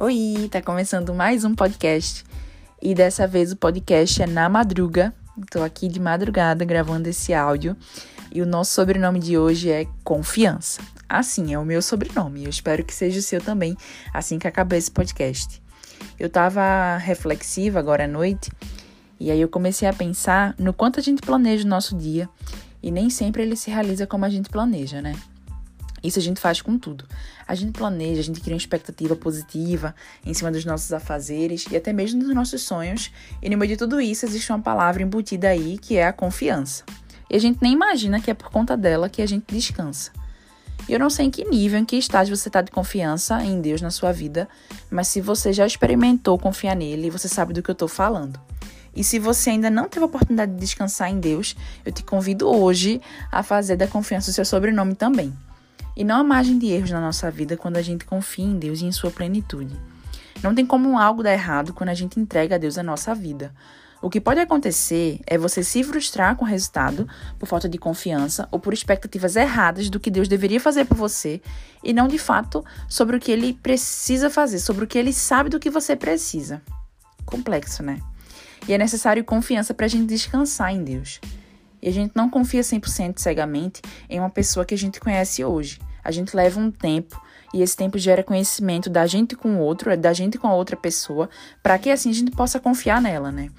Oi, tá começando mais um podcast. E dessa vez o podcast é na madruga. Tô aqui de madrugada gravando esse áudio. E o nosso sobrenome de hoje é Confiança. Assim, é o meu sobrenome. Eu espero que seja o seu também, assim que acabar esse podcast. Eu tava reflexiva agora à noite. E aí eu comecei a pensar no quanto a gente planeja o nosso dia. E nem sempre ele se realiza como a gente planeja, né? Isso a gente faz com tudo. A gente planeja, a gente cria uma expectativa positiva em cima dos nossos afazeres e até mesmo dos nossos sonhos. E no meio de tudo isso existe uma palavra embutida aí que é a confiança. E a gente nem imagina que é por conta dela que a gente descansa. E eu não sei em que nível, em que estágio você está de confiança em Deus na sua vida, mas se você já experimentou confiar nele, você sabe do que eu estou falando. E se você ainda não teve a oportunidade de descansar em Deus, eu te convido hoje a fazer da confiança o seu sobrenome também. E não há margem de erros na nossa vida quando a gente confia em Deus e em sua plenitude. Não tem como algo dar errado quando a gente entrega a Deus a nossa vida. O que pode acontecer é você se frustrar com o resultado por falta de confiança ou por expectativas erradas do que Deus deveria fazer por você e não de fato sobre o que ele precisa fazer, sobre o que ele sabe do que você precisa. Complexo, né? E é necessário confiança para a gente descansar em Deus. E a gente não confia 100% cegamente em uma pessoa que a gente conhece hoje a gente leva um tempo e esse tempo gera conhecimento da gente com o outro, da gente com a outra pessoa, para que assim a gente possa confiar nela, né?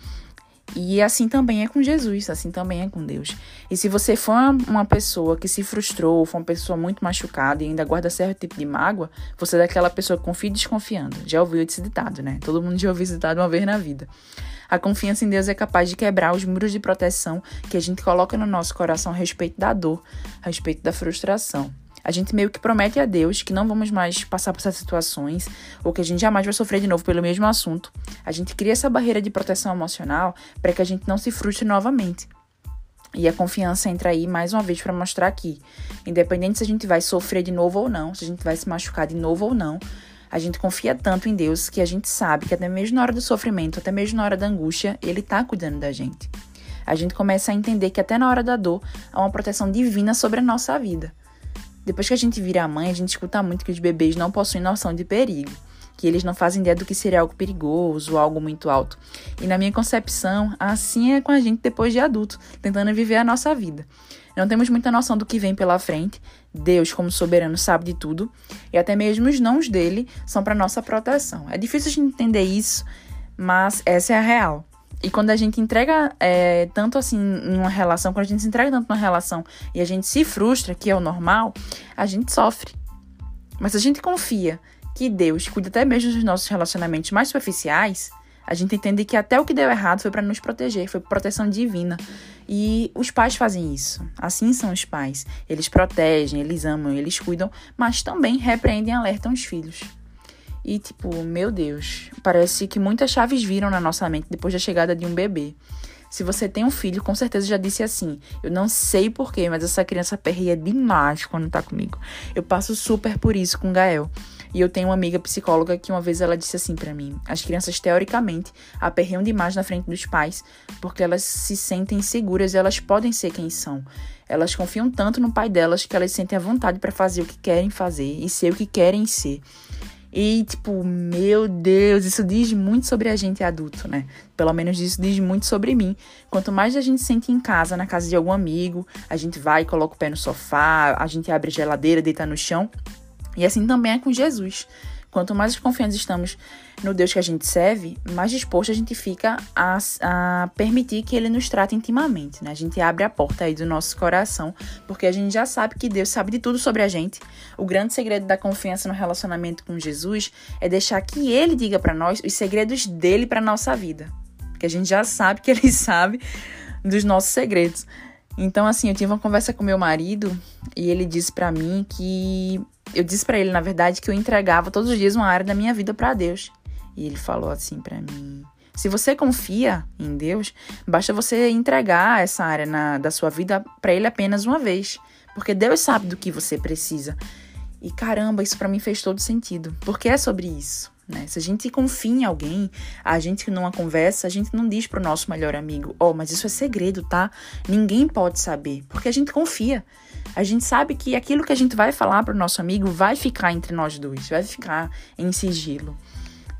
E assim também é com Jesus, assim também é com Deus. E se você for uma pessoa que se frustrou, for uma pessoa muito machucada e ainda guarda certo tipo de mágoa, você é daquela pessoa que confia desconfiando. Já ouviu esse ditado, né? Todo mundo já ouviu esse ditado uma vez na vida. A confiança em Deus é capaz de quebrar os muros de proteção que a gente coloca no nosso coração a respeito da dor, a respeito da frustração. A gente meio que promete a Deus que não vamos mais passar por essas situações ou que a gente jamais vai sofrer de novo pelo mesmo assunto. A gente cria essa barreira de proteção emocional para que a gente não se frustre novamente. E a confiança entra aí mais uma vez para mostrar que, independente se a gente vai sofrer de novo ou não, se a gente vai se machucar de novo ou não, a gente confia tanto em Deus que a gente sabe que até mesmo na hora do sofrimento, até mesmo na hora da angústia, Ele está cuidando da gente. A gente começa a entender que até na hora da dor há uma proteção divina sobre a nossa vida. Depois que a gente vira mãe, a gente escuta muito que os bebês não possuem noção de perigo, que eles não fazem ideia do que seria algo perigoso algo muito alto. E na minha concepção, assim é com a gente depois de adulto, tentando viver a nossa vida. Não temos muita noção do que vem pela frente. Deus, como soberano, sabe de tudo. E até mesmo os nãos dele são para nossa proteção. É difícil gente entender isso, mas essa é a real. E quando a gente entrega é, tanto assim em uma relação, quando a gente se entrega tanto numa relação e a gente se frustra, que é o normal, a gente sofre. Mas se a gente confia que Deus cuida até mesmo dos nossos relacionamentos mais superficiais, a gente entende que até o que deu errado foi para nos proteger, foi proteção divina. E os pais fazem isso. Assim são os pais. Eles protegem, eles amam, eles cuidam, mas também repreendem e alertam os filhos. E, tipo, meu Deus, parece que muitas chaves viram na nossa mente depois da chegada de um bebê. Se você tem um filho, com certeza já disse assim: Eu não sei porquê, mas essa criança perreia demais quando tá comigo. Eu passo super por isso com o Gael. E eu tenho uma amiga psicóloga que uma vez ela disse assim para mim: As crianças, teoricamente, aperreiam demais na frente dos pais porque elas se sentem seguras e elas podem ser quem são. Elas confiam tanto no pai delas que elas sentem a vontade para fazer o que querem fazer e ser o que querem ser. E, tipo, meu Deus, isso diz muito sobre a gente adulto, né? Pelo menos isso diz muito sobre mim. Quanto mais a gente sente em casa, na casa de algum amigo, a gente vai, coloca o pé no sofá, a gente abre a geladeira, deita no chão. E assim também é com Jesus. Quanto mais confiantes estamos no Deus que a gente serve, mais disposto a gente fica a, a, permitir que Ele nos trate intimamente, né? A gente abre a porta aí do nosso coração, porque a gente já sabe que Deus sabe de tudo sobre a gente. O grande segredo da confiança no relacionamento com Jesus é deixar que Ele diga para nós os segredos dele para nossa vida, porque a gente já sabe que Ele sabe dos nossos segredos. Então, assim, eu tive uma conversa com meu marido e ele disse para mim que eu disse para ele, na verdade, que eu entregava todos os dias uma área da minha vida para Deus. E ele falou assim para mim: se você confia em Deus, basta você entregar essa área na, da sua vida para Ele apenas uma vez, porque Deus sabe do que você precisa. E caramba, isso para mim fez todo sentido, porque é sobre isso. Né? Se a gente confia em alguém, a gente numa conversa, a gente não diz pro nosso melhor amigo, ó, oh, mas isso é segredo, tá? Ninguém pode saber, porque a gente confia. A gente sabe que aquilo que a gente vai falar pro nosso amigo vai ficar entre nós dois, vai ficar em sigilo.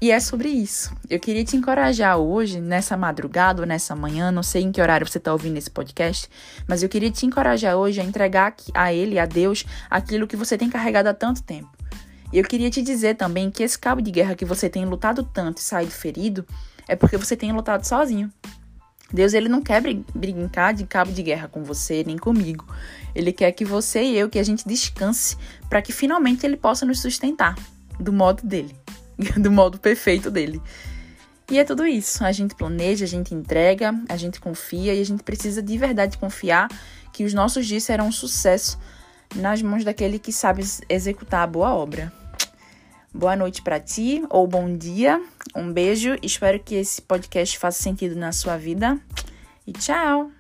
E é sobre isso. Eu queria te encorajar hoje, nessa madrugada ou nessa manhã, não sei em que horário você está ouvindo esse podcast, mas eu queria te encorajar hoje a entregar a Ele, a Deus, aquilo que você tem carregado há tanto tempo. E eu queria te dizer também que esse cabo de guerra que você tem lutado tanto e saído ferido é porque você tem lutado sozinho. Deus ele não quer brincar de cabo de guerra com você nem comigo. Ele quer que você e eu que a gente descanse para que finalmente ele possa nos sustentar do modo dele. do modo perfeito dele. E é tudo isso. A gente planeja, a gente entrega, a gente confia e a gente precisa de verdade confiar que os nossos dias serão um sucesso nas mãos daquele que sabe executar a boa obra. Boa noite para ti ou bom dia. Um beijo. Espero que esse podcast faça sentido na sua vida. E tchau.